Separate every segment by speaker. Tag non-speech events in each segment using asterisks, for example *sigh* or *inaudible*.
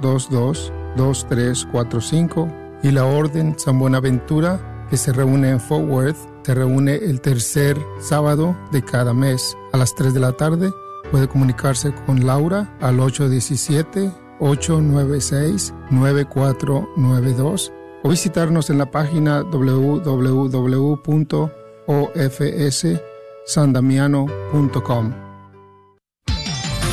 Speaker 1: 800-222-2345 y la Orden San Buenaventura que se reúne en Fort Worth se reúne el tercer sábado de cada mes a las 3 de la tarde. Puede comunicarse con Laura al 817-896-9492 o visitarnos en la página www.ofssandamiano.com.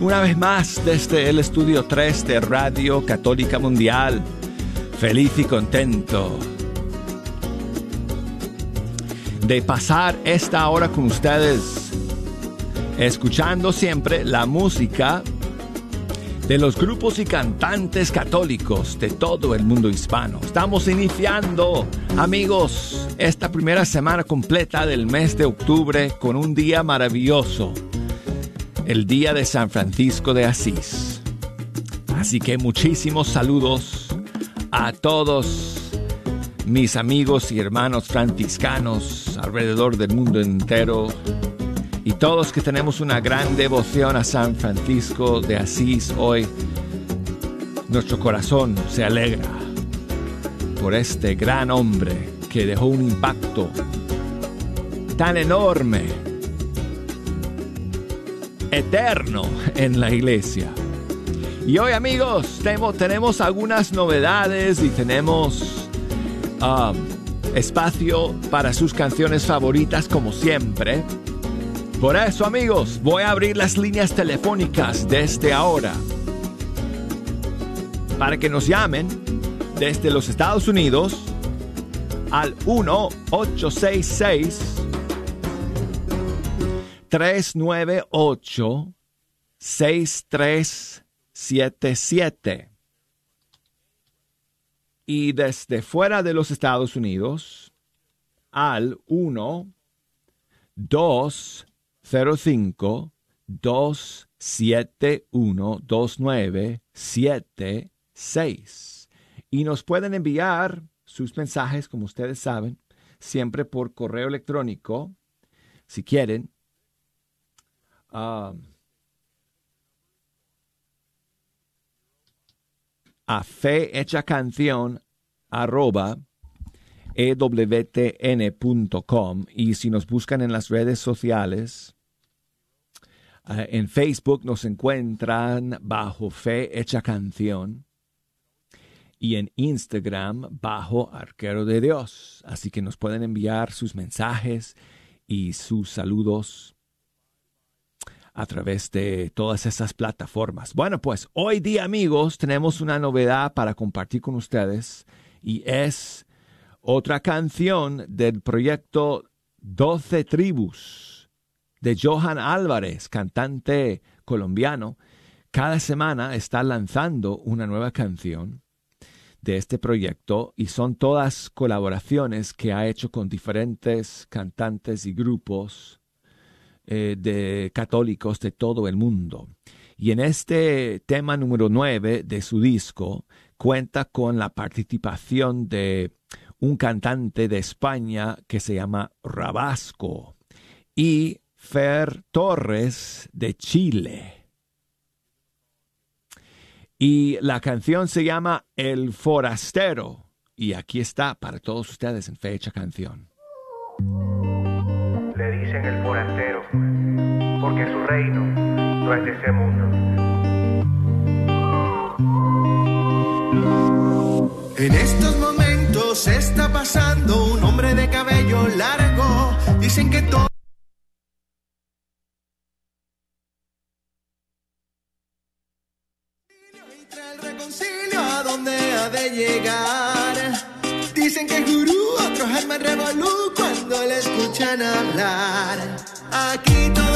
Speaker 2: una vez más desde el estudio 3 de Radio Católica Mundial. Feliz y contento de pasar esta hora con ustedes, escuchando siempre la música de los grupos y cantantes católicos de todo el mundo hispano. Estamos iniciando, amigos, esta primera semana completa del mes de octubre con un día maravilloso el día de San Francisco de Asís. Así que muchísimos saludos a todos mis amigos y hermanos franciscanos alrededor del mundo entero y todos que tenemos una gran devoción a San Francisco de Asís hoy. Nuestro corazón se alegra por este gran hombre que dejó un impacto tan enorme eterno en la iglesia. Y hoy amigos tenemos, algunas novedades y tenemos um, espacio para sus canciones favoritas como siempre. Por eso amigos voy a abrir las líneas telefónicas desde ahora para que nos llamen desde los Estados Unidos al 1866 398 6377. Y desde fuera de los Estados Unidos al 1 205 271 2976. Y nos pueden enviar sus mensajes, como ustedes saben, siempre por correo electrónico, si quieren, Um, a fe hecha canción arroba ewtn.com y si nos buscan en las redes sociales, uh, en Facebook nos encuentran bajo Fe Hecha Canción y en Instagram bajo Arquero de Dios. Así que nos pueden enviar sus mensajes y sus saludos a través de todas esas plataformas. Bueno, pues hoy día amigos tenemos una novedad para compartir con ustedes y es otra canción del proyecto 12 Tribus de Johan Álvarez, cantante colombiano. Cada semana está lanzando una nueva canción de este proyecto y son todas colaboraciones que ha hecho con diferentes cantantes y grupos eh, de católicos de todo el mundo. Y en este tema número 9 de su disco cuenta con la participación de un cantante de España que se llama Rabasco y Fer Torres de Chile. Y la canción se llama El Forastero. Y aquí está para todos ustedes en fecha canción
Speaker 3: le dicen el forastero, porque su reino no es de ese mundo.
Speaker 4: En estos momentos está pasando un hombre de cabello largo. Dicen que todo. el llegar. Dicen que gurú, otros me revolú cuando le escuchan hablar. Aquí todo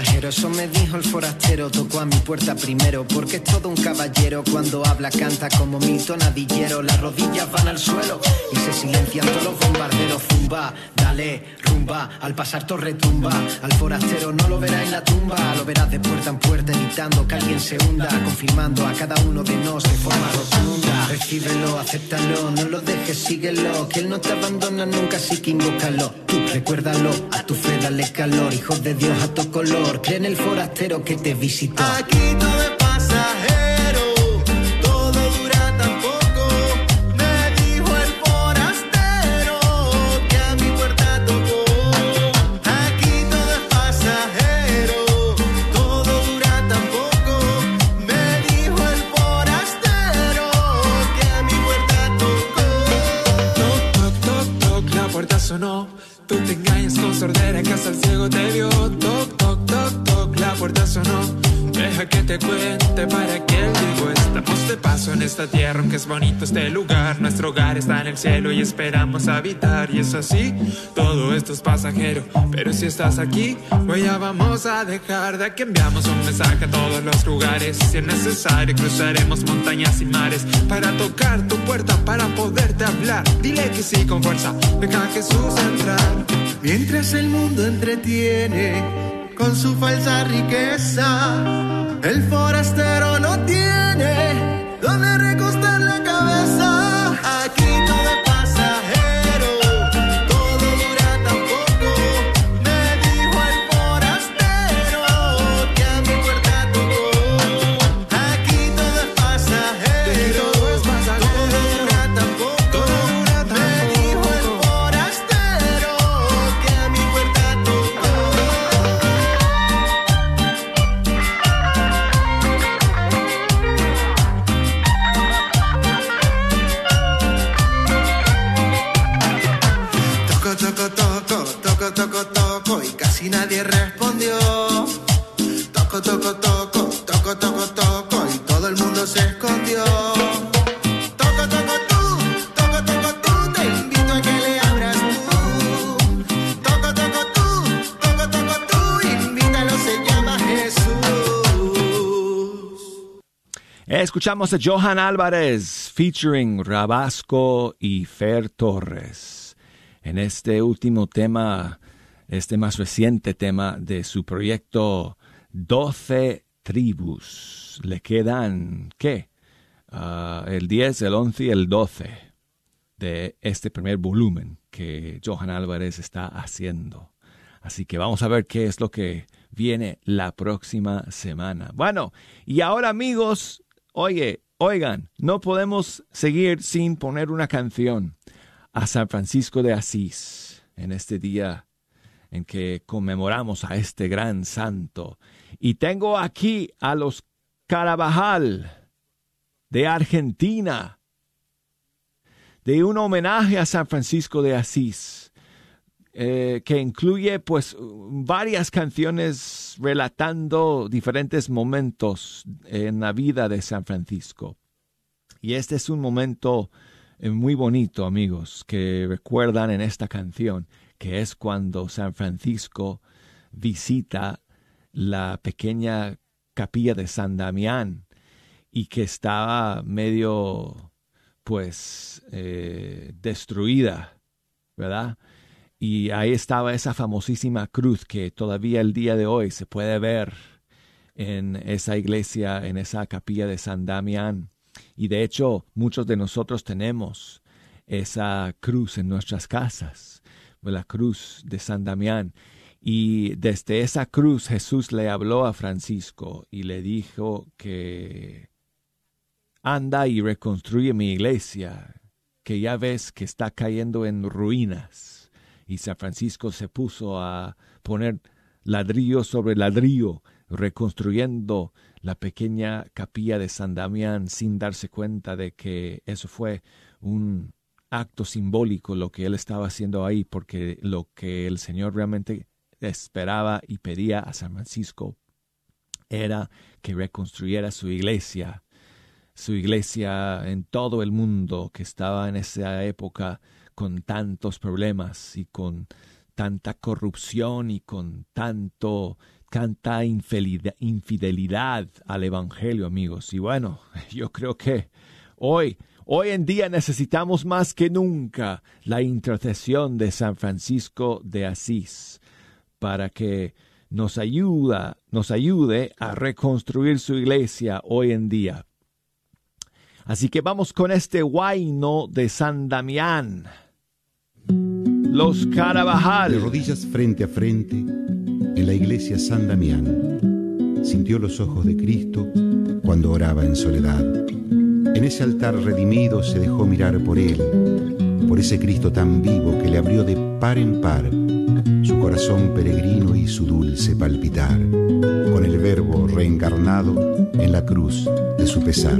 Speaker 4: I had. Dijo el forastero,
Speaker 5: tocó a mi puerta primero, porque es todo un caballero. Cuando habla, canta como mi tonadillero. Las rodillas van al suelo y se silencian todos los bombarderos. Zumba, dale, rumba, al pasar torre tumba. Al forastero no lo verás en la tumba, lo verás de puerta en puerta, evitando que alguien se hunda, confirmando a cada uno de nos de forma rotunda. Recíbelo, acéptalo, no lo dejes, síguelo, que él no te abandona nunca, así que invócalo. Tú recuérdalo, a tu fe dale calor, hijo de Dios a tu color, en el forastero que te visitó.
Speaker 4: Aquí todo es pasajero, todo dura tan poco. Me dijo el forastero que a mi puerta tocó. Aquí todo es pasajero, todo dura tan poco. Me dijo el forastero que a mi puerta tocó.
Speaker 6: Toc, toc, toc, toc, la puerta sonó. Tú te engañas con sordera, que hasta el ciego te vio. Toc, toc, la puerta sonó. Deja que te cuente para que digo Estamos de paso en esta tierra, aunque es bonito este lugar. Nuestro hogar está en el cielo y esperamos habitar. Y es así, todo esto es pasajero. Pero si estás aquí, hoy ya vamos a dejar de que enviamos un mensaje a todos los lugares. Si es necesario, cruzaremos montañas y mares para tocar tu puerta, para poderte hablar. Dile que sí con fuerza, deja a Jesús entrar.
Speaker 4: Mientras el mundo entretiene con su falsa riqueza, el forastero no tiene donde recostar la cabeza. Aquí todo
Speaker 2: Escuchamos a Johan Álvarez featuring Rabasco y Fer Torres en este último tema, este más reciente tema de su proyecto 12 tribus. Le quedan, ¿qué? Ah, el 10, el 11 y el 12 de este primer volumen que Johan Álvarez está haciendo. Así que vamos a ver qué es lo que viene la próxima semana. Bueno, y ahora amigos, oye, oigan, no podemos seguir sin poner una canción a San Francisco de Asís en este día en que conmemoramos a este gran santo. Y tengo aquí a los Carabajal de Argentina, de un homenaje a San Francisco de Asís, eh, que incluye pues varias canciones relatando diferentes momentos en la vida de San Francisco. Y este es un momento eh, muy bonito, amigos, que recuerdan en esta canción, que es cuando San Francisco visita la pequeña capilla de San Damián y que estaba medio, pues, eh, destruida, ¿verdad? Y ahí estaba esa famosísima cruz que todavía el día de hoy se puede ver en esa iglesia, en esa capilla de San Damián. Y de hecho, muchos de nosotros tenemos esa cruz en nuestras casas, la cruz de San Damián. Y desde esa cruz Jesús le habló a Francisco y le dijo que anda y reconstruye mi iglesia, que ya ves que está cayendo en ruinas. Y San Francisco se puso a poner ladrillo sobre ladrillo, reconstruyendo la pequeña capilla de San Damián sin darse cuenta de que eso fue un acto simbólico lo que él estaba haciendo ahí, porque lo que el Señor realmente esperaba y pedía a San Francisco era que reconstruyera su iglesia, su iglesia en todo el mundo que estaba en esa época con tantos problemas y con tanta corrupción y con tanto tanta infidelidad, infidelidad al Evangelio, amigos. Y bueno, *laughs* yo creo que hoy, hoy en día necesitamos más que nunca la intercesión de San Francisco de Asís para que nos ayuda, nos ayude a reconstruir su iglesia hoy en día. Así que vamos con este guayno de San Damián. Los Carabajal.
Speaker 7: De rodillas frente a frente, en la iglesia San Damián, sintió los ojos de Cristo cuando oraba en soledad. En ese altar redimido se dejó mirar por él, por ese Cristo tan vivo que le abrió de par en par su corazón peregrino y su dulce palpitar, con el verbo reencarnado en la cruz de su pesar.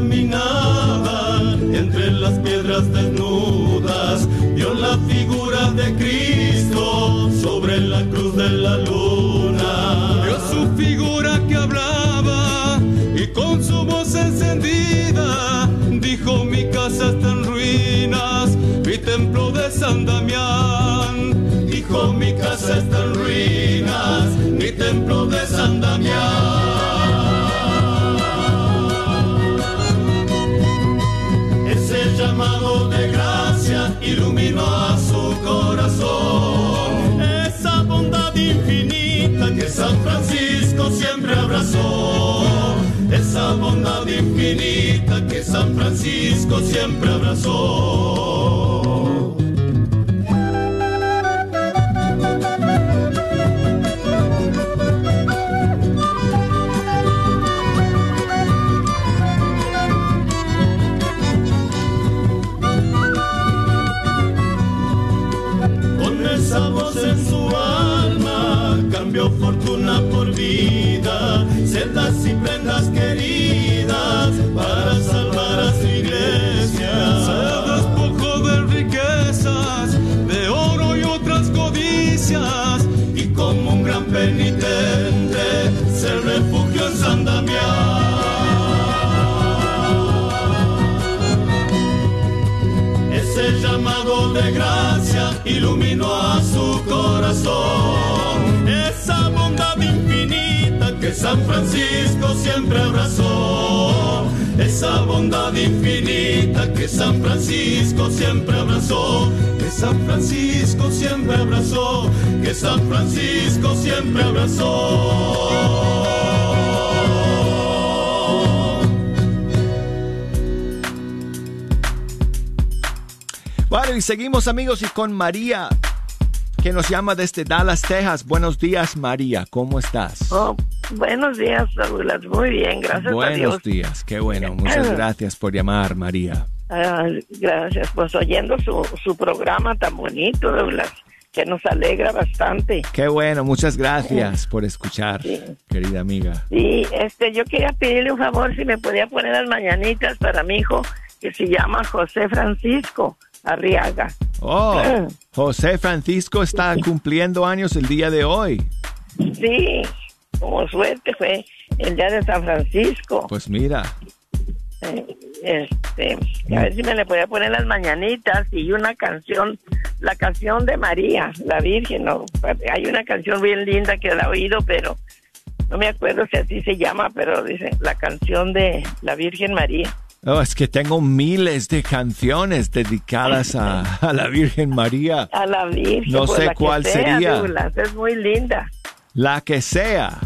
Speaker 8: Caminaban entre las piedras desnudas, vio la figura de Cristo sobre la cruz de la luna. Vio su figura que hablaba y con su voz encendida dijo: Mi casa está en ruinas, mi templo de San Damián. Dijo: Mi casa está en ruinas, mi templo de infinita que San Francisco siempre abrazó. Corazón. Esa bondad infinita que San Francisco siempre abrazó. Esa bondad infinita que San Francisco siempre abrazó. Que San Francisco siempre abrazó. Que San Francisco siempre abrazó.
Speaker 2: Bueno, y seguimos amigos y con María, que nos llama desde Dallas, Texas. Buenos días, María, ¿cómo estás?
Speaker 9: Oh, buenos días, Douglas. Muy bien, gracias a Dios.
Speaker 2: Buenos días, qué bueno. Muchas *clears throat* gracias por llamar, María.
Speaker 9: Ah, gracias, pues oyendo su, su programa tan bonito, Douglas, que nos alegra bastante.
Speaker 2: Qué bueno, muchas gracias *laughs* por escuchar,
Speaker 9: Sí.
Speaker 2: querida amiga.
Speaker 9: Y este, yo quería pedirle un favor si me podía poner las mañanitas para mi hijo que se llama José Francisco Arriaga.
Speaker 2: Oh, *clears throat* José Francisco está cumpliendo años el día de hoy.
Speaker 9: Sí, como suerte fue el día de San Francisco.
Speaker 2: Pues mira,
Speaker 9: Eh, este, a ver si me le podía poner las mañanitas y una canción, la canción de María, la Virgen. ¿no? Hay una canción bien linda que la he oído, pero no me acuerdo si así se llama, pero dice la canción de la Virgen María.
Speaker 2: Oh, es que tengo miles de canciones dedicadas a, a la Virgen María.
Speaker 9: A la Virgen.
Speaker 2: No
Speaker 9: pues,
Speaker 2: sé
Speaker 9: la que
Speaker 2: cuál
Speaker 9: sea,
Speaker 2: sería.
Speaker 9: Douglas, es muy linda.
Speaker 2: La que sea.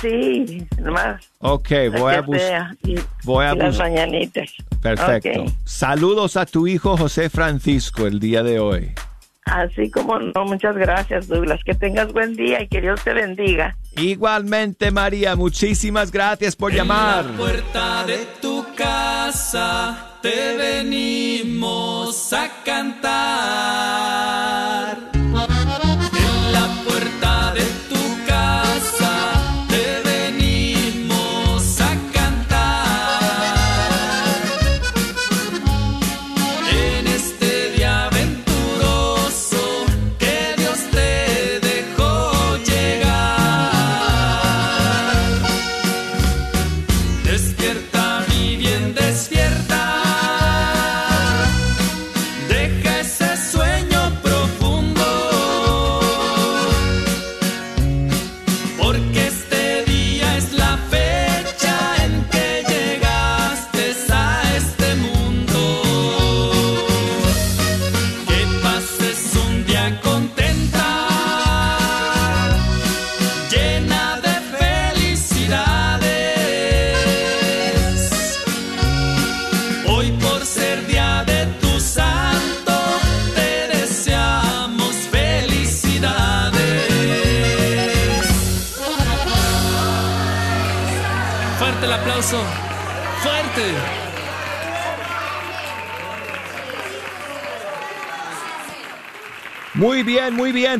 Speaker 9: Sí, nomás.
Speaker 2: Ok, voy a buscar. voy a
Speaker 9: y las
Speaker 2: bus-
Speaker 9: mañanitas.
Speaker 2: Perfecto. Saludos a tu hijo José Francisco el día de hoy.
Speaker 9: Así como no, muchas gracias, Douglas. Que tengas buen día y que Dios te bendiga.
Speaker 2: Igualmente, María, muchísimas gracias por llamar.
Speaker 10: puerta de tu casa te venimos a cantar.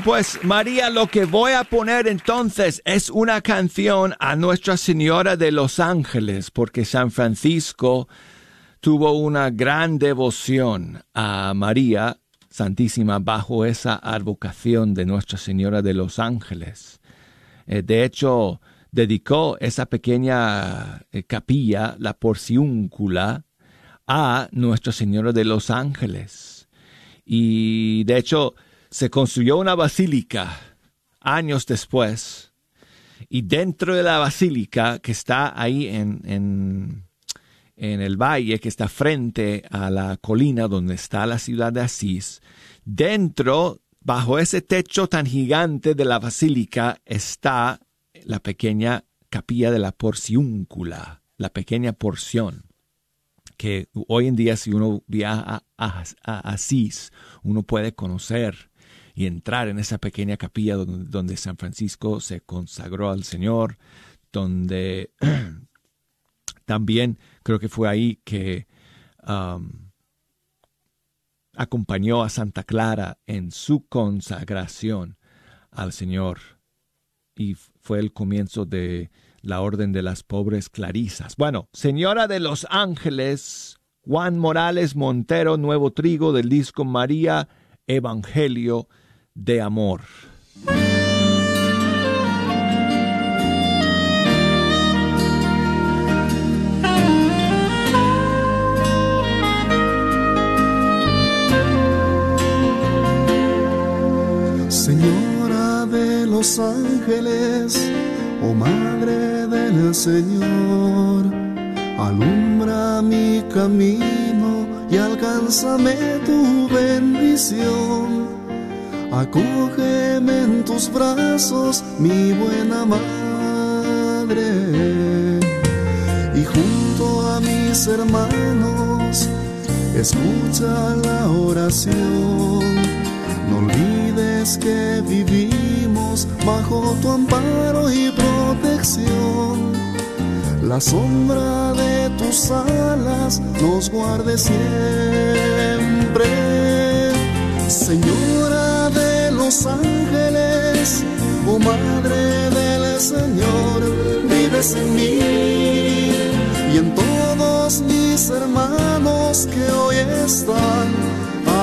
Speaker 2: Pues María, lo que voy a poner entonces es una canción a Nuestra Señora de los Ángeles, porque San Francisco tuvo una gran devoción a María Santísima bajo esa advocación de Nuestra Señora de los Ángeles. Eh, de hecho, dedicó esa pequeña eh, capilla, la porciúncula, a Nuestra Señora de los Ángeles. Y de hecho, se construyó una basílica años después. Y dentro de la basílica, que está ahí en, en, el valle, que está frente a la colina donde está la ciudad de Asís, dentro, bajo ese techo tan gigante de la basílica, está la pequeña capilla de la porciúncula, la pequeña porción que hoy en día si uno viaja a Asís, uno puede conocer y entrar en esa pequeña capilla donde, San Francisco se consagró al Señor, donde *clears throat* también creo que fue ahí que acompañó a Santa Clara en su consagración al Señor y fue el comienzo de la Orden de las Pobres Clarisas. Bueno, Señora de los Ángeles, Juan Morales Montero, Nuevo Trigo del disco María Evangelio de amor.
Speaker 11: Señora de los ángeles, oh Madre del Señor, alumbra mi camino y alcánzame tu bendición Acógeme en tus brazos, mi buena madre. Y junto a mis hermanos, escucha la oración. No olvides que vivimos bajo tu amparo y protección. La sombra de tus alas nos guarde siempre. Señora los ángeles, oh Madre del Señor, vives en mí y en todos mis hermanos que hoy están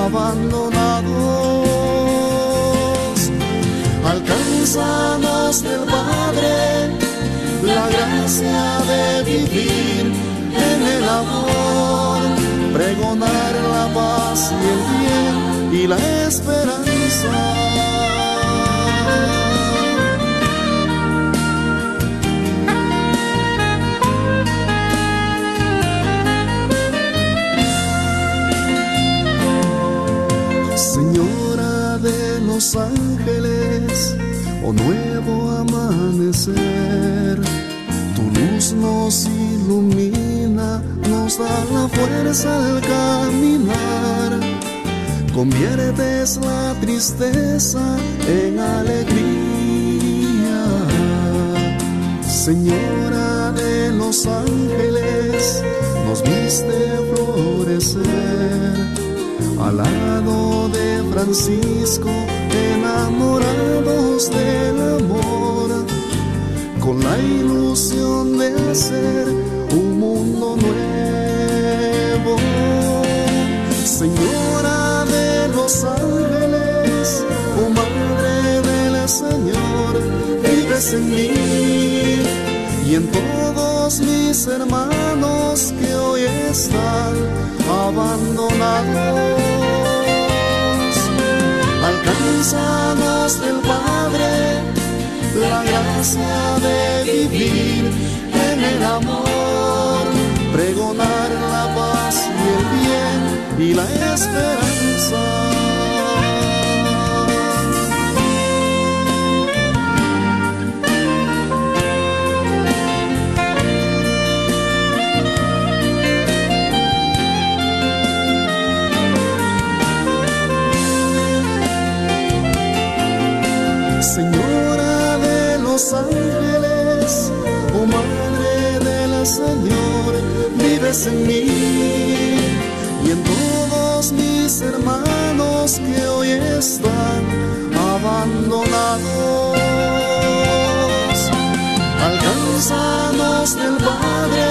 Speaker 11: abandonados. Alcanzanos del Padre la gracia de vivir en el amor, pregonar la paz y el bien y la esperanza. Los ángeles, oh nuevo amanecer. Tu luz nos ilumina, nos da la fuerza al caminar. Conviertes la tristeza en alegría. Señora de los ángeles, nos viste florecer al lado de Francisco enamorados del amor, con la ilusión de hacer un mundo nuevo. Señora de los ángeles, oh Madre del Señor, vives en mí y en todos mis hermanos que hoy están abandonados Padre la gracia de vivir en el amor, pregonar la paz y el bien y la esperanza. Mis hermanos que hoy están abandonados. Alcánzanos del Padre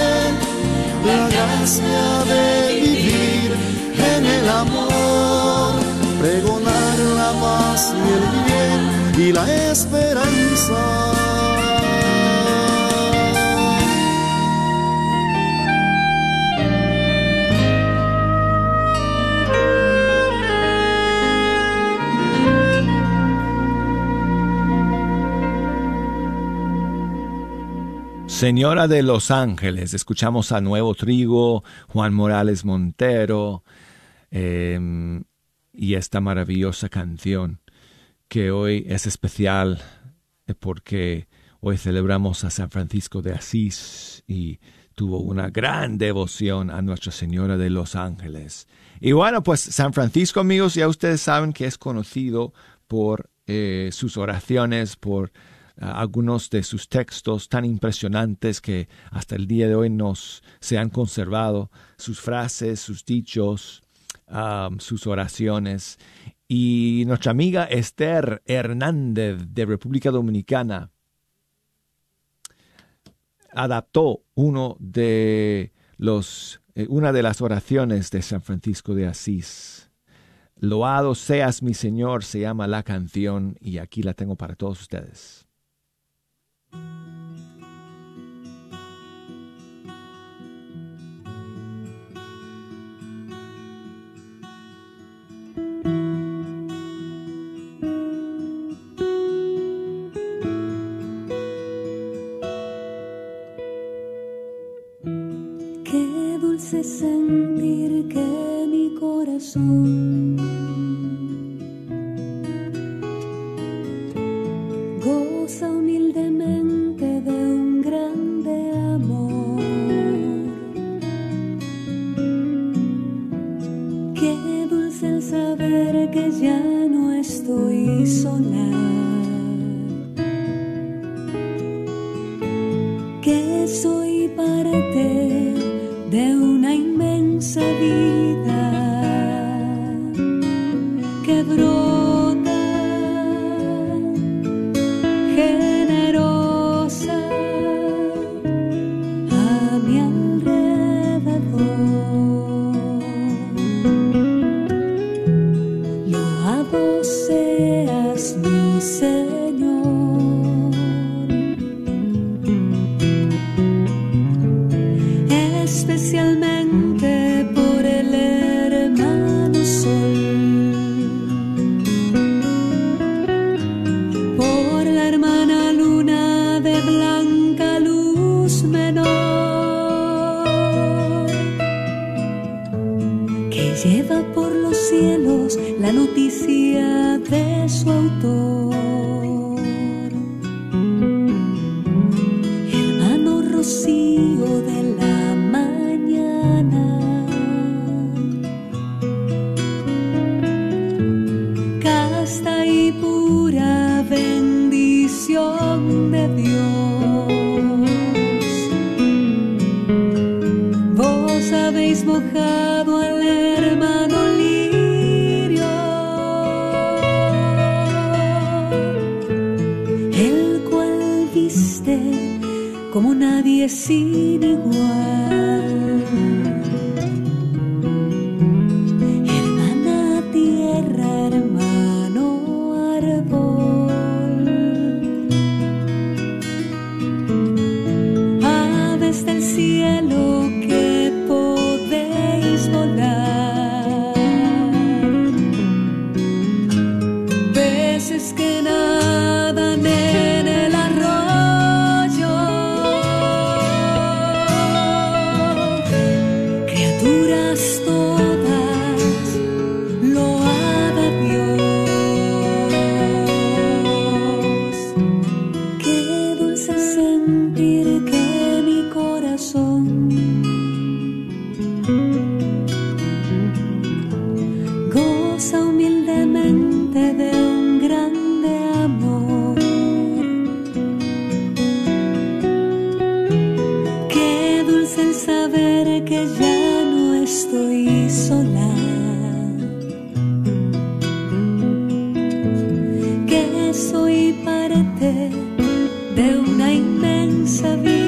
Speaker 11: la gracia de vivir en el amor, pregonar la paz y el bien y la esperanza.
Speaker 2: Señora de los Ángeles, escuchamos a Nuevo Trigo, Juan Morales Montero em, y esta maravillosa canción que hoy es especial eh, porque hoy celebramos a San Francisco de Asís y tuvo una gran devoción a Nuestra Señora de los Ángeles. Y bueno, pues San Francisco, amigos, ya ustedes saben que es conocido por eh, sus oraciones, por algunos de sus textos tan impresionantes que hasta el día de hoy nos se han conservado, sus frases, sus dichos, sus oraciones. Y nuestra amiga Esther Hernández de República Dominicana adaptó uno de los, eh, una de las oraciones de San Francisco de Asís. Loado seas mi Señor se llama la canción y aquí la tengo para todos ustedes.
Speaker 12: Qué dulce sentir que mi corazón lleva por los cielos la noticia de su autor. Hermano Rocío nadie sin igual. De una inmensa vida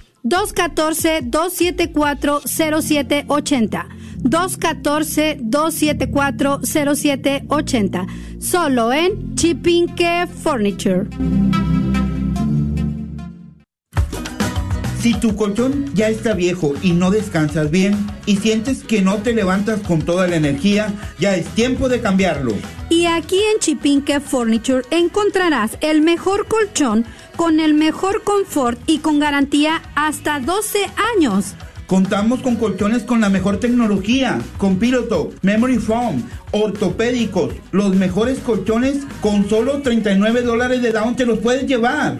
Speaker 13: 214-274-0780. 214-274-0780. Solo en Chipinque Furniture.
Speaker 14: Si tu colchón ya está viejo y no descansas bien y sientes que no te levantas con toda la energía, ya es tiempo de cambiarlo.
Speaker 13: Y aquí en Chipinque Furniture encontrarás el mejor colchón con el mejor confort y con garantía hasta 12 años.
Speaker 14: Contamos con colchones con la mejor tecnología, con Piloto, Memory Foam, ortopédicos, los mejores colchones con solo 39 dólares de down te los puedes llevar.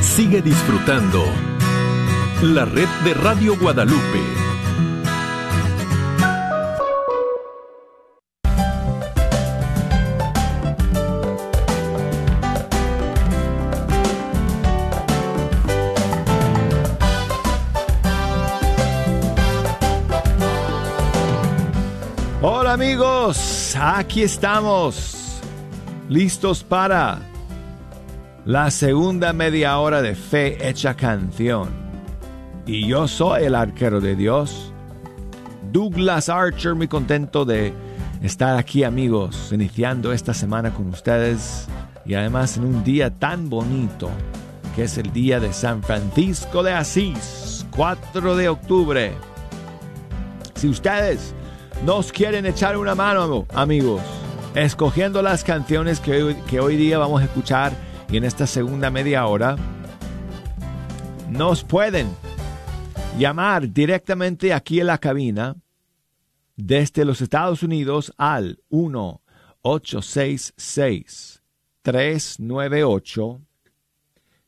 Speaker 15: Sigue disfrutando la red de Radio Guadalupe.
Speaker 2: Hola amigos, aquí estamos, listos para la segunda media hora de Fe Hecha Canción. Y yo soy el arquero de Dios, Douglas Archer, muy contento de estar aquí amigos, iniciando esta semana con ustedes y además en un día tan bonito que es el día de San Francisco de Asís, 4 de octubre. Si ustedes nos quieren echar una mano, amigos, escogiendo las canciones que hoy, que hoy día vamos a escuchar y en esta segunda media hora, nos pueden llamar directamente aquí en la cabina desde los Estados Unidos al 1 866 398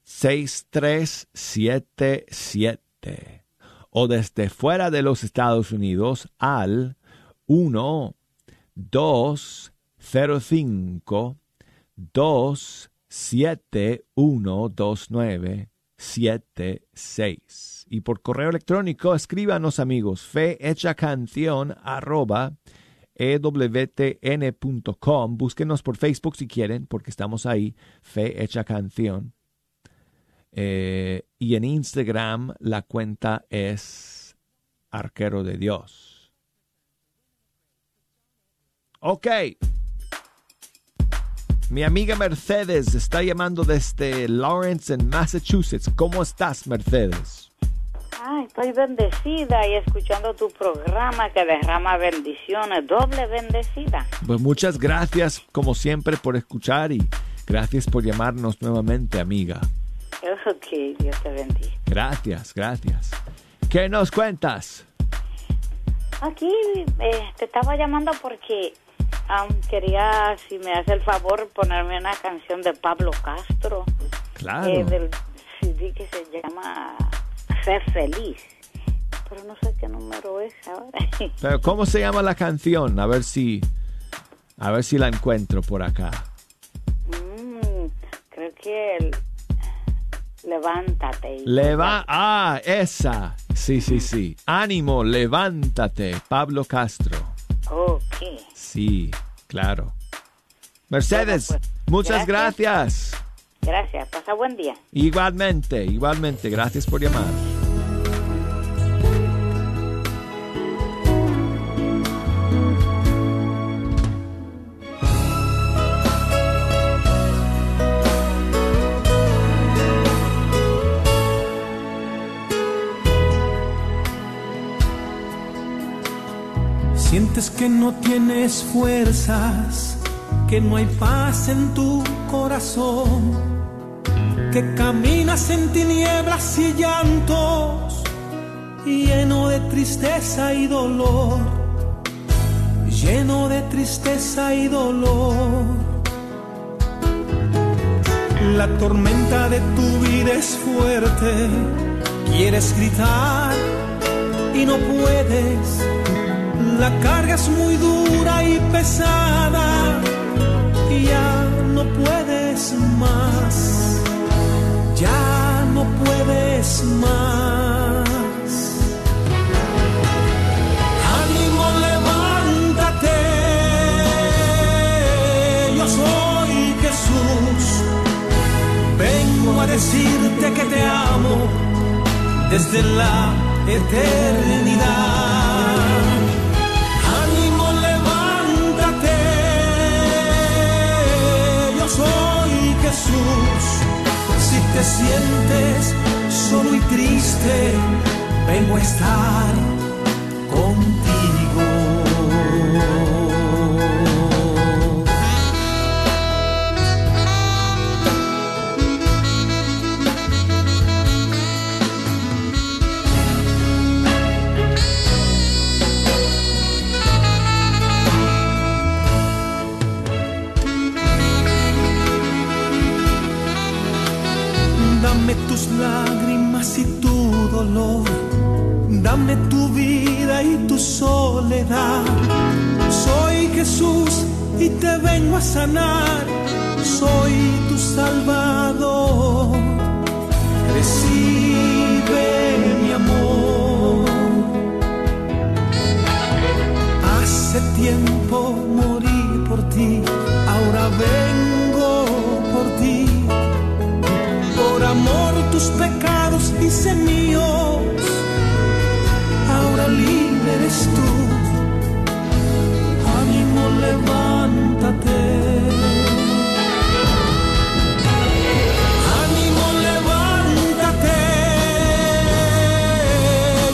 Speaker 2: 6377 o desde fuera de los Estados Unidos al 1 205 2712976 y por correo electrónico escríbanos amigos fe hecha canción arroba ewtn.com búsquenos por Facebook si quieren porque estamos ahí fe hecha canción eh, y en Instagram la cuenta es Arquero de Dios. Ok. Mi amiga Mercedes está llamando desde Lawrence, en Massachusetts. ¿Cómo estás, Mercedes?
Speaker 16: Ay, estoy bendecida y escuchando tu programa que derrama bendiciones, doble bendecida.
Speaker 2: Pues muchas gracias, como siempre, por escuchar y gracias por llamarnos nuevamente, amiga.
Speaker 16: Ok, Dios te bendiga.
Speaker 2: Gracias, gracias. ¿Qué nos cuentas?
Speaker 16: Aquí eh, te estaba llamando porque um, quería, si me hace el favor, ponerme una canción de Pablo Castro.
Speaker 2: Claro.
Speaker 16: eh, del CD que se llama Ser Feliz. Pero no sé qué número es ahora. *laughs*
Speaker 2: Pero ¿cómo se llama la canción? A ver si a ver si la encuentro por acá.
Speaker 16: Mm, creo que el Levántate.
Speaker 2: Leva ah, esa. Sí, sí, sí. Ánimo, levántate, Pablo Castro.
Speaker 16: Ok.
Speaker 2: Sí, claro. Mercedes,
Speaker 16: Bueno, pues,
Speaker 2: muchas
Speaker 16: gracias.
Speaker 2: gracias.
Speaker 16: Gracias. Pasa buen día.
Speaker 2: Igualmente, igualmente. Gracias por llamar.
Speaker 17: Que no tienes fuerzas, que no hay paz en tu corazón, que caminas en tinieblas y llantos, lleno de tristeza y dolor, lleno de tristeza y dolor. La tormenta de tu vida es fuerte, quieres gritar y no puedes la carga es muy dura y pesada y ya no puedes más, ya no puedes más. Ánimo, levántate, yo soy Jesús, vengo a decirte que te amo desde la eternidad. Jesús. Si te sientes solo y triste, vengo a estar lágrimas y tu dolor. Dame tu vida y tu soledad. Soy Jesús y te vengo a sanar. Soy tu salvador. Recibe mi amor. Hace tiempo morí por ti. Hice míos, ahora libre eres tú, ánimo levántate. Ánimo levántate,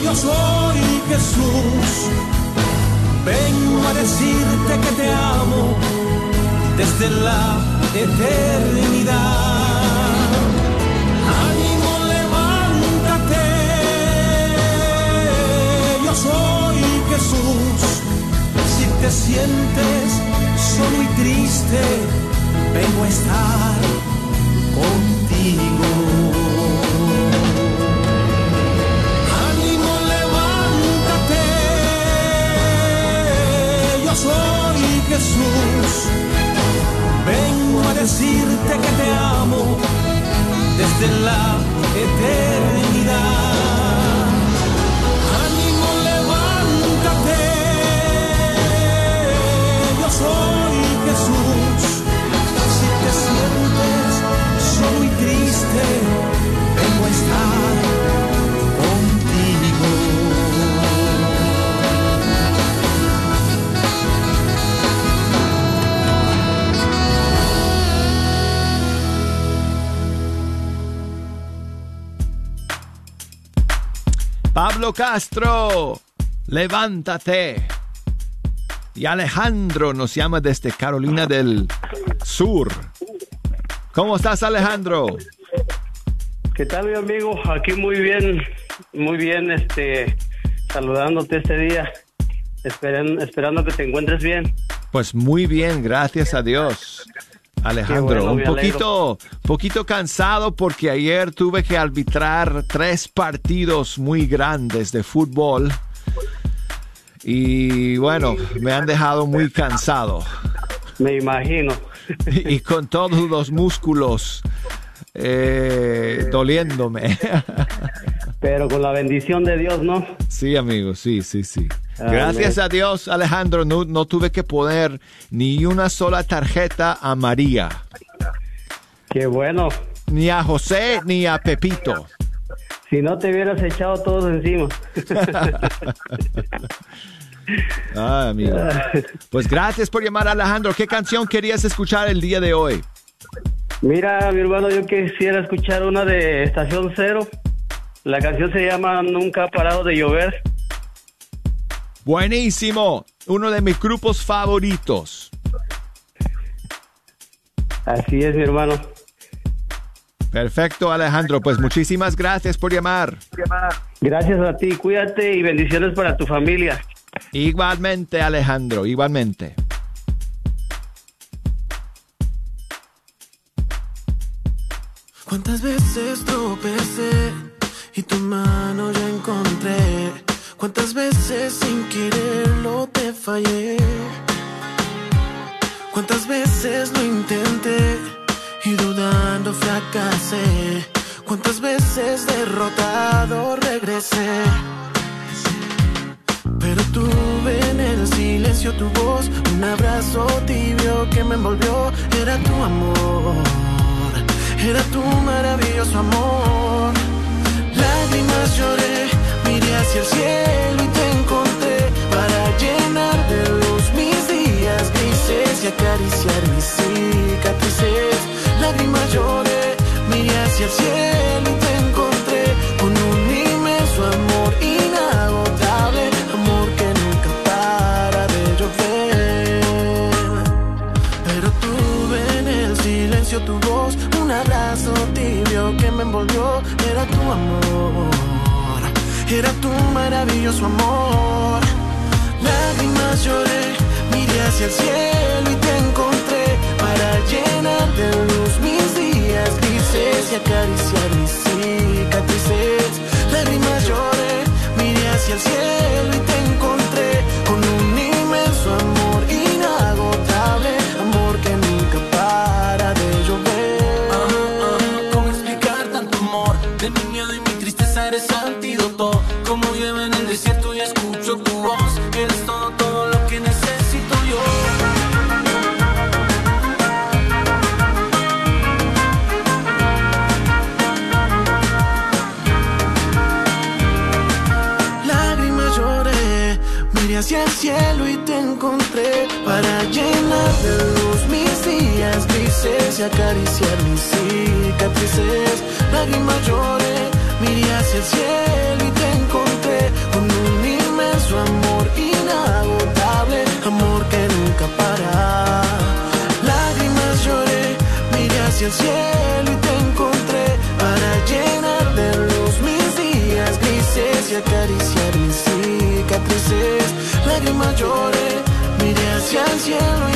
Speaker 17: yo soy Jesús, ven decirte que te amo desde la eternidad. Soy Jesús. Si te sientes solo y triste, vengo a estar contigo. Ánimo, levántate, yo soy Jesús. Vengo a decirte que te amo desde la eternidad. Soy Jesús. Si te sientes solo y triste, vengo a estar contigo.
Speaker 2: Pablo Castro, levántate. Y Alejandro nos llama desde Carolina del Sur. ¿Cómo estás, Alejandro?
Speaker 18: ¿Qué tal, mi amigo? Aquí muy bien, muy bien, este, saludándote este día, Esperan- esperando que te encuentres bien.
Speaker 2: Pues muy bien, gracias a Dios. Alejandro,
Speaker 18: bueno,
Speaker 2: un poquito, poquito cansado porque ayer tuve que arbitrar tres partidos muy grandes de fútbol y bueno, me han dejado muy cansado.
Speaker 18: Me imagino. *laughs*
Speaker 2: Y con todos los músculos eh, doliéndome. *laughs*
Speaker 18: Pero con la bendición de Dios, ¿no?
Speaker 2: Sí, amigo, sí, sí, sí. Gracias a Dios, Alejandro, no, no tuve que poner ni una sola tarjeta a María.
Speaker 18: Qué bueno.
Speaker 2: Ni a José ni a Pepito.
Speaker 18: Si no te hubieras echado todos encima. *laughs*
Speaker 2: Ah, amigo. Pues gracias por llamar, Alejandro. ¿Qué canción querías escuchar el día de hoy?
Speaker 18: Mira, mi hermano, yo quisiera escuchar una de Estación Cero. La canción se llama Nunca ha parado de llover.
Speaker 2: Buenísimo. Uno de mis grupos favoritos.
Speaker 18: Así es, mi hermano.
Speaker 2: Perfecto, Alejandro. Pues muchísimas gracias por llamar.
Speaker 18: Gracias a ti, cuídate y bendiciones para tu familia.
Speaker 2: Igualmente, Alejandro, igualmente.
Speaker 4: ¿Cuántas veces tropecé y tu mano ya encontré? ¿Cuántas veces sin quererlo te fallé? ¿Cuántas veces lo intenté y dudando fracasé? ¿Cuántas veces derrotado regresé? Tu voz, un abrazo tibio que me envolvió, era tu amor era tu maravilloso amor. Lágrimas lloré, miré hacia el cielo y te encontré para llenar de luz mis días grises y acariciar mis cicatrices. Lágrimas lloré, miré hacia el cielo Era tu amor, era tu maravilloso amor. Lágrimas lloré, miré hacia el cielo y te encontré para llenar de luz mis días grises y acariciar mis cicatrices. Lágrimas lloré, miré hacia el cielo y te encontré luz mis días grises y acariciar mis cicatrices. Lágrimas lloré, miré hacia el cielo y te encontré con un inmenso amor inagotable, amor que nunca para. Lágrimas lloré, miré hacia el cielo y te encontré para llenar de luz mis días grises y acariciar mis cicatrices. Lágrimas lloré, miré hacia el cielo y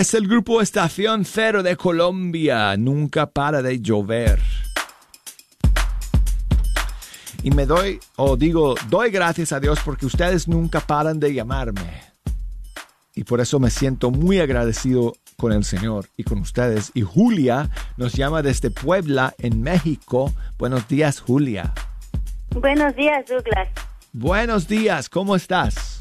Speaker 2: Es el grupo Estación Cero de Colombia. Nunca para de llover. Y me doy, o digo, doy gracias a Dios porque ustedes nunca paran de llamarme. Y por eso me siento muy agradecido con el Señor y con ustedes. Y Julia nos llama desde Puebla, en México. Buenos días, Julia.
Speaker 19: Buenos días, Douglas.
Speaker 2: Buenos días, ¿cómo estás?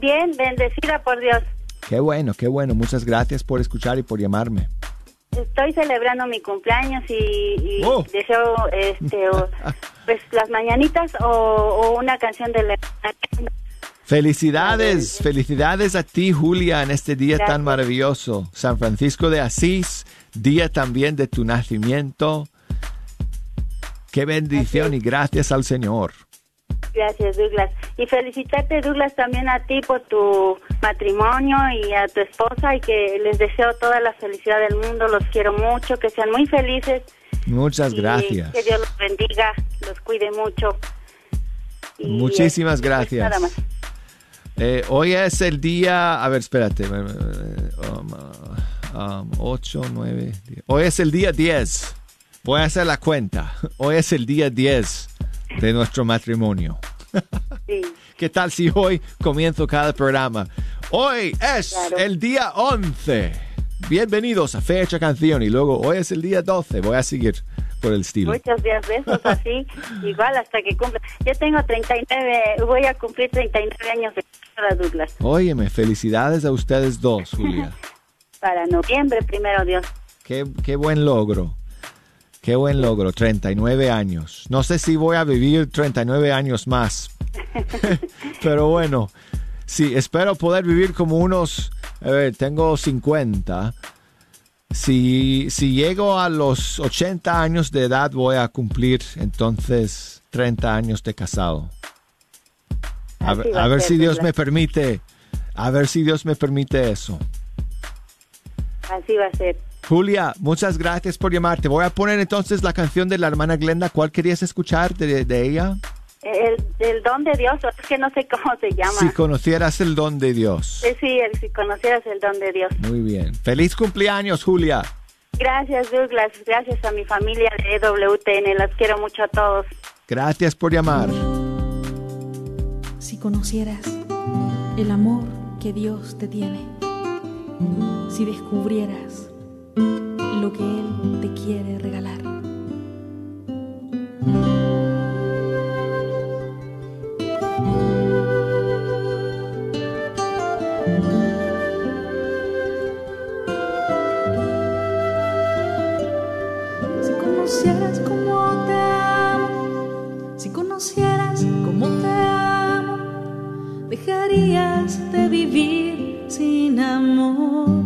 Speaker 19: Bien, bendecida por Dios.
Speaker 2: Qué bueno, qué bueno. Muchas gracias por escuchar y por llamarme.
Speaker 19: Estoy celebrando mi cumpleaños y, y
Speaker 2: Oh.
Speaker 19: deseo este, o, *laughs* pues, las mañanitas o, o una canción de la...
Speaker 2: Felicidades, felicidades a ti, Julia, en este día
Speaker 19: Gracias.
Speaker 2: tan maravilloso. San Francisco de Asís, día también de tu nacimiento. Qué bendición y gracias al Señor.
Speaker 19: Gracias, Douglas. Y felicitarte, Douglas, también a ti por tu matrimonio y a tu esposa y que les deseo toda la felicidad del mundo. Los quiero mucho, que sean muy felices.
Speaker 2: Muchas
Speaker 19: y
Speaker 2: gracias.
Speaker 19: que Dios los bendiga, los cuide mucho. Y,
Speaker 2: Muchísimas
Speaker 19: pues, nada
Speaker 2: gracias.
Speaker 19: más.
Speaker 2: Eh, hoy es el día, a ver, espérate, eh, um, uh, um, 8, 9, 10. Hoy es el día 10. Voy a hacer la cuenta. *laughs* Hoy es el día 10 de nuestro matrimonio.
Speaker 19: Sí. *laughs*
Speaker 2: ¿Qué tal si hoy comienzo cada programa? Hoy es
Speaker 19: Claro.
Speaker 2: el día 11. Bienvenidos a Fecha Canción y luego hoy es el día 12. Voy a seguir por el estilo.
Speaker 19: Muchos días de esos *laughs* así, igual hasta que cumpla. Yo tengo 39, voy a cumplir 39 años de Douglas.
Speaker 2: Óyeme, felicidades a ustedes dos, Julia. *laughs*
Speaker 19: Para noviembre, primero Dios.
Speaker 2: Qué, qué buen logro. Qué buen logro, 39 años. No sé si voy a vivir 39 años más. *laughs* Pero bueno, sí, espero poder vivir como unos, a ver, tengo 50. Si, si llego a los 80 años de edad voy a cumplir entonces 30 años de casado. A, ver- a ver si Dios me permite, a ver si Dios me permite eso.
Speaker 19: Así va a ser.
Speaker 2: Julia, muchas gracias por llamarte. Voy a poner entonces la canción de la hermana Glenda. ¿Cuál querías escuchar de, de ella?
Speaker 19: El, el don de Dios, es que no sé cómo se llama.
Speaker 2: Si conocieras el don de Dios.
Speaker 19: Eh, sí, el, si conocieras el don de Dios.
Speaker 2: Muy bien. Feliz cumpleaños, Julia.
Speaker 19: Gracias, Douglas. Gracias a mi familia de EWTN. Las quiero mucho a todos.
Speaker 2: Gracias por llamar.
Speaker 12: Si conocieras el amor que Dios te tiene, si descubrieras lo que Él te quiere regalar. Si conocieras cómo te amo, si conocieras cómo te amo, dejarías de vivir sin amor.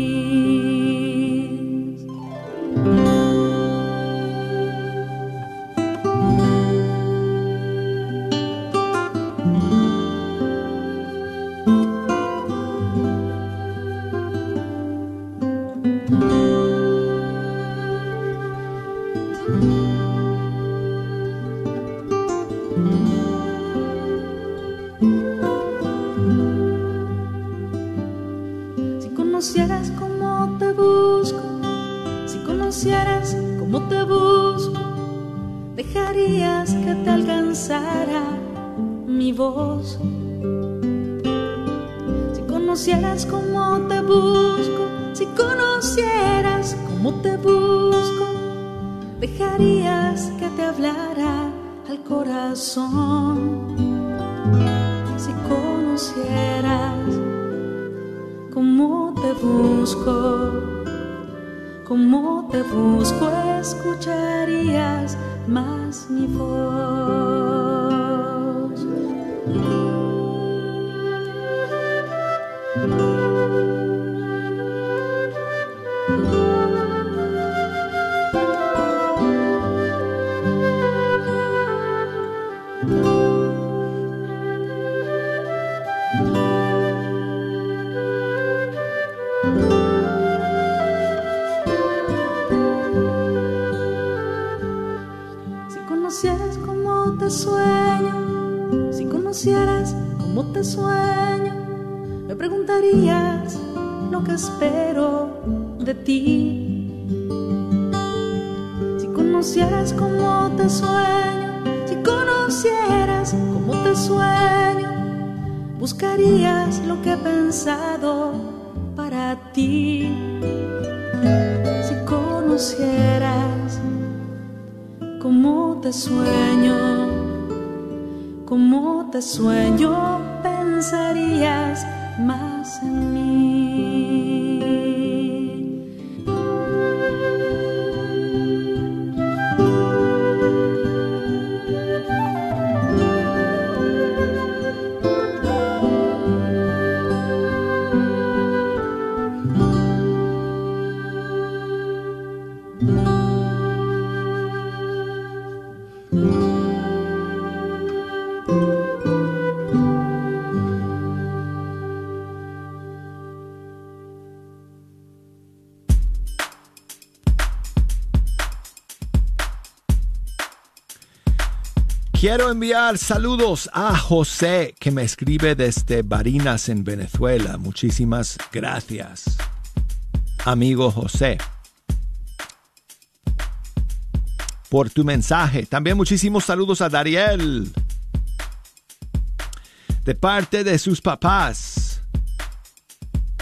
Speaker 20: Espero de ti. Si conocieras cómo te sueño, si conocieras cómo te sueño, buscarías lo que he pensado para ti. Si conocieras cómo te sueño, cómo te sueño,
Speaker 2: Quiero enviar saludos a José que me escribe desde Barinas en Venezuela. Muchísimas gracias, amigo José, por tu mensaje. También muchísimos saludos a Dariel de parte de sus papás,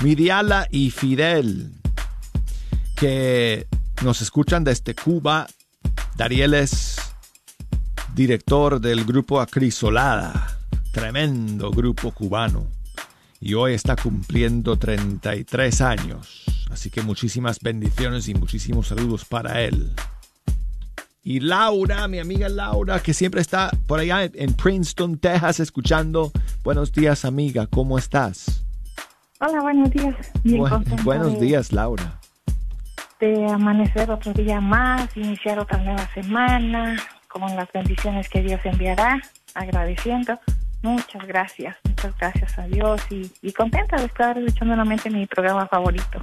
Speaker 2: Miriala y Fidel, que nos escuchan desde Cuba. Dariel es director del grupo Acrisolada, tremendo grupo cubano, y hoy está cumpliendo 33 años. Así que muchísimas bendiciones y muchísimos saludos para él. Y Laura, mi amiga Laura, que siempre está por allá en Princeton, Texas, escuchando. Buenos días, amiga, ¿cómo estás?
Speaker 21: Hola, buenos días.
Speaker 2: Bu- buenos
Speaker 21: de-
Speaker 2: días, Laura.
Speaker 21: De amanecer otro día más, iniciar otra nueva semana, con las bendiciones que Dios enviará, agradeciendo. Muchas gracias, muchas gracias a Dios y, y contenta de estar escuchando nuevamente mi programa favorito.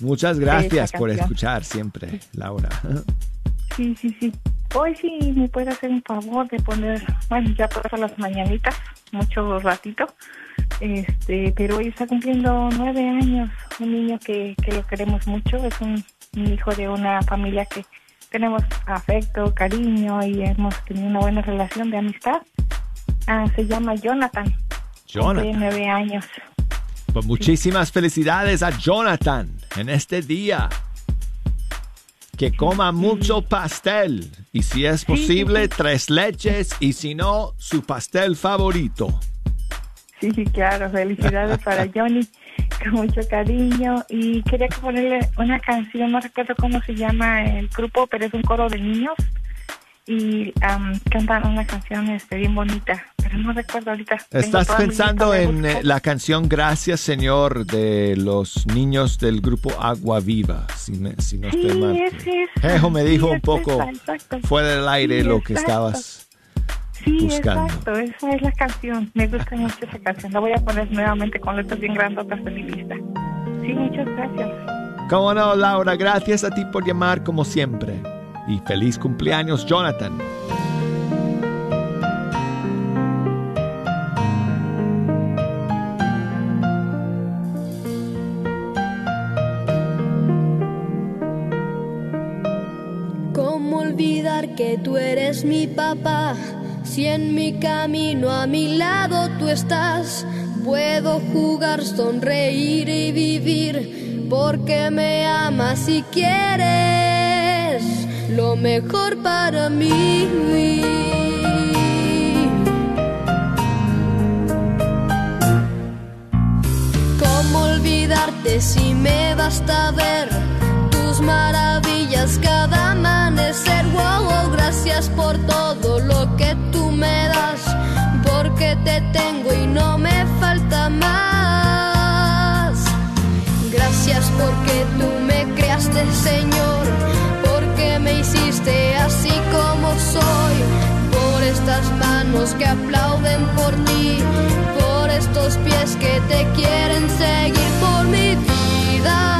Speaker 2: Muchas gracias por escuchar siempre, Laura. *laughs*
Speaker 21: Sí, sí, sí. Hoy sí me puede hacer un favor de poner, bueno, ya por eso las mañanitas, mucho ratito, este, pero hoy está cumpliendo nueve años, un niño que, que lo queremos mucho, es un, un hijo de una familia que tenemos afecto, cariño y hemos tenido una buena relación de amistad. Ah, se llama Jonathan.
Speaker 2: Jonathan.
Speaker 21: De nueve años.
Speaker 2: Pues muchísimas felicidades a Jonathan en este día. Que coma mucho pastel. Y si es posible, tres leches. Y si no, su pastel favorito.
Speaker 21: Sí, sí, claro. Felicidades *laughs* para Johnny, con mucho cariño. Y quería que ponerle una canción, no recuerdo cómo se llama el grupo, pero es un coro de niños. Y am, cantan una canción este, bien bonita, pero no recuerdo ahorita.
Speaker 2: ¿Estás pensando en eh, la canción Gracias Señor de los niños del grupo Agua Viva? Si, me- si no estoy mal.
Speaker 21: Sí, es esa.
Speaker 2: Jejo me dijo
Speaker 21: Sí,
Speaker 2: un poco fuera del aire
Speaker 21: Sí,
Speaker 2: lo que
Speaker 21: exacto.
Speaker 2: estabas
Speaker 21: Sí,
Speaker 2: buscando.
Speaker 21: exacto, esa es la canción. Me gusta mucho esa canción. La voy a poner nuevamente con letras bien grandotas de mi lista. Sí, muchas gracias.
Speaker 2: ¿Cómo no, Laura? Gracias a ti por llamar como siempre. Y feliz cumpleaños, Jonathan.
Speaker 22: ¿Cómo olvidar que tú eres mi papá? Si en mi camino a mi lado tú estás, puedo jugar, sonreír y vivir, porque me amas y quieres lo mejor para mí. ¿Cómo olvidarte si me basta ver tus maravillas cada amanecer? Gracias por todo lo que tú me das, porque te tengo y no me falta más. Gracias porque tú me creaste, Señor, porque me hiciste así como soy, por estas manos que aplauden por ti, por estos pies que te quieren seguir, por mi vida,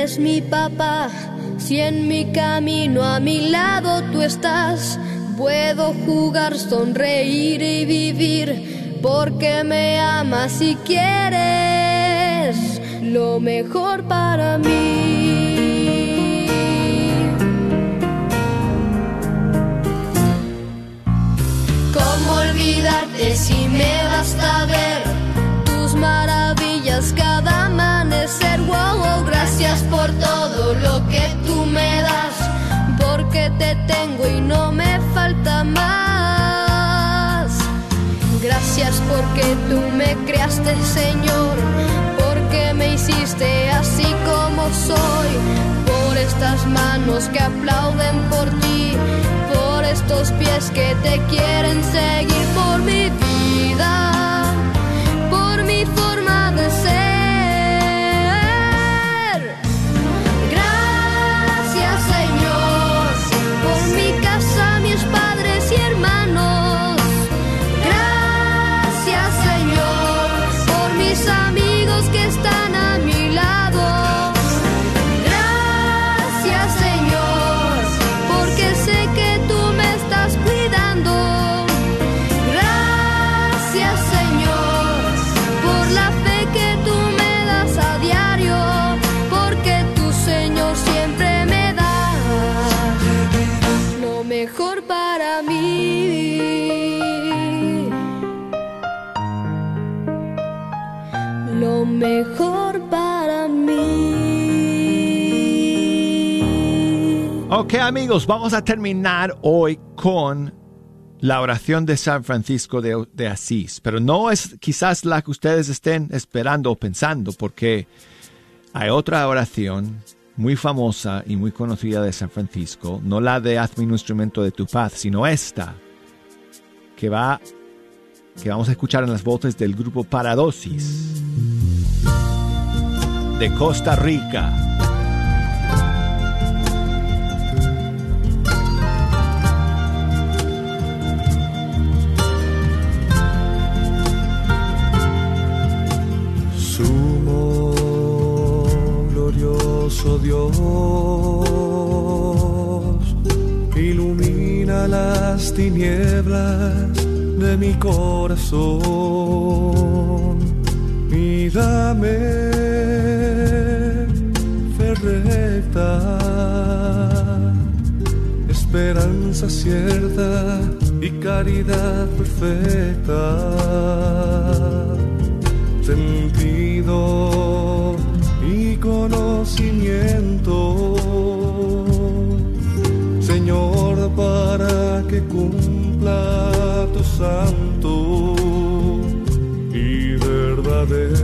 Speaker 22: eres mi papá? Si en mi camino a mi lado tú estás, puedo jugar, sonreír y vivir, porque me amas y quieres lo mejor para mí. ¿Cómo olvidarte si me basta ver gracias por todo lo que tú me das, porque te tengo y no me falta más. Gracias porque tú me creaste, Señor, porque me hiciste así como soy, por estas manos que aplauden por ti, por estos pies que te quieren seguir, por mi vida, por mi forma de ser.
Speaker 2: Ok amigos, vamos a terminar hoy con la oración de San Francisco de, Asís, pero no es quizás la que ustedes estén esperando o pensando, porque hay otra oración muy famosa y muy conocida de San Francisco, no la de Hazme un instrumento de tu paz, sino esta, que va, que vamos a escuchar en las voces del grupo Paradosis de Costa Rica.
Speaker 11: Sumo glorioso Dios, ilumina las tinieblas de mi corazón y dame fe recta, esperanza cierta y caridad perfecta sentido y conocimiento. Señor,
Speaker 23: que cumpla tu santo y verdadero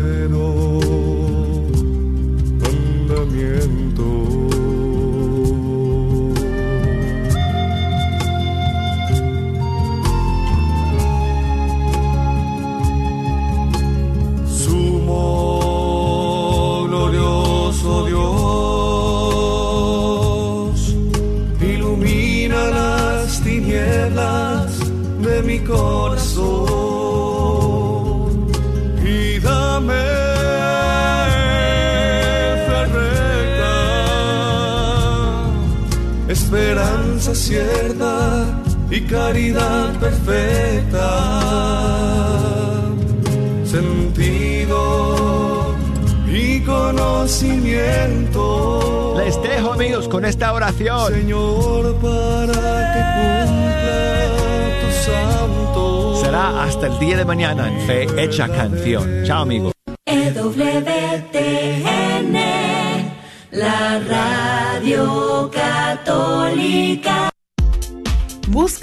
Speaker 23: y caridad perfecta, sentido y conocimiento.
Speaker 2: Les dejo amigos con esta oración.
Speaker 23: Señor, para que cumpla tu santo.
Speaker 2: Será hasta el día de mañana en Fe Hecha Canción. Chao amigos.
Speaker 24: EWTN, la radio católica.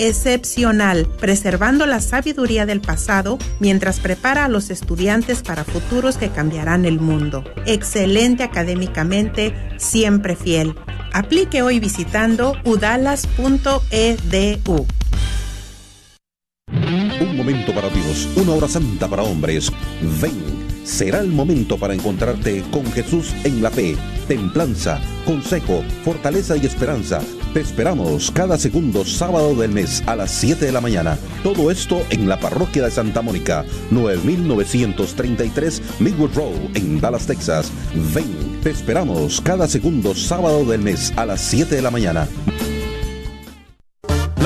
Speaker 25: excepcional, preservando la sabiduría del pasado mientras prepara a los estudiantes para futuros que cambiarán el mundo. Excelente académicamente, siempre fiel. Aplique hoy visitando udalas.edu.
Speaker 26: Un momento para Dios, una hora santa para hombres. Ven, será el momento para encontrarte con Jesús en la fe, templanza, consejo, fortaleza y esperanza. Te esperamos cada segundo sábado del mes a las 7 de la mañana. Todo esto en la parroquia de Santa Mónica, 9933 Midwood Road en Dallas, Texas. Ven, te esperamos cada segundo sábado del mes a las 7 de la mañana.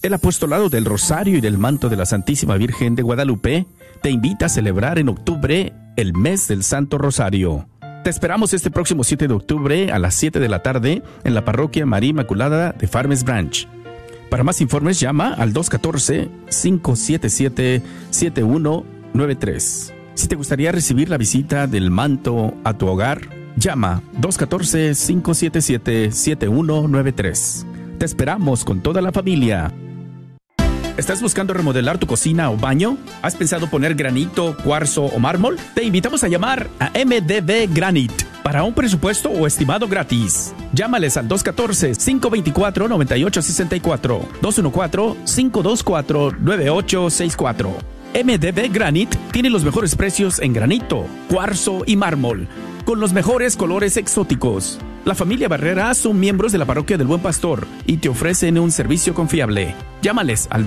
Speaker 27: El apostolado del Rosario y del Manto de la Santísima Virgen de Guadalupe te invita a celebrar en octubre el mes del Santo Rosario. Te esperamos este próximo 7 de octubre a las 7 de la tarde en la parroquia María Inmaculada de Farmers Branch. Para más informes llama al 214-577-7193. Si te gustaría recibir la visita del manto a tu hogar, llama 214-577-7193. Te esperamos con toda la familia. ¿Estás buscando remodelar tu cocina o baño? ¿Has pensado poner granito, cuarzo o mármol? Te invitamos a llamar a MDB Granite para un presupuesto o estimado gratis. Llámales al 214-524-9864, 214-524-9864. MDB Granite tiene los mejores precios en granito, cuarzo y mármol, con los mejores colores exóticos. La familia Barrera son miembros de la parroquia del Buen Pastor y te ofrecen un servicio confiable. Llámales al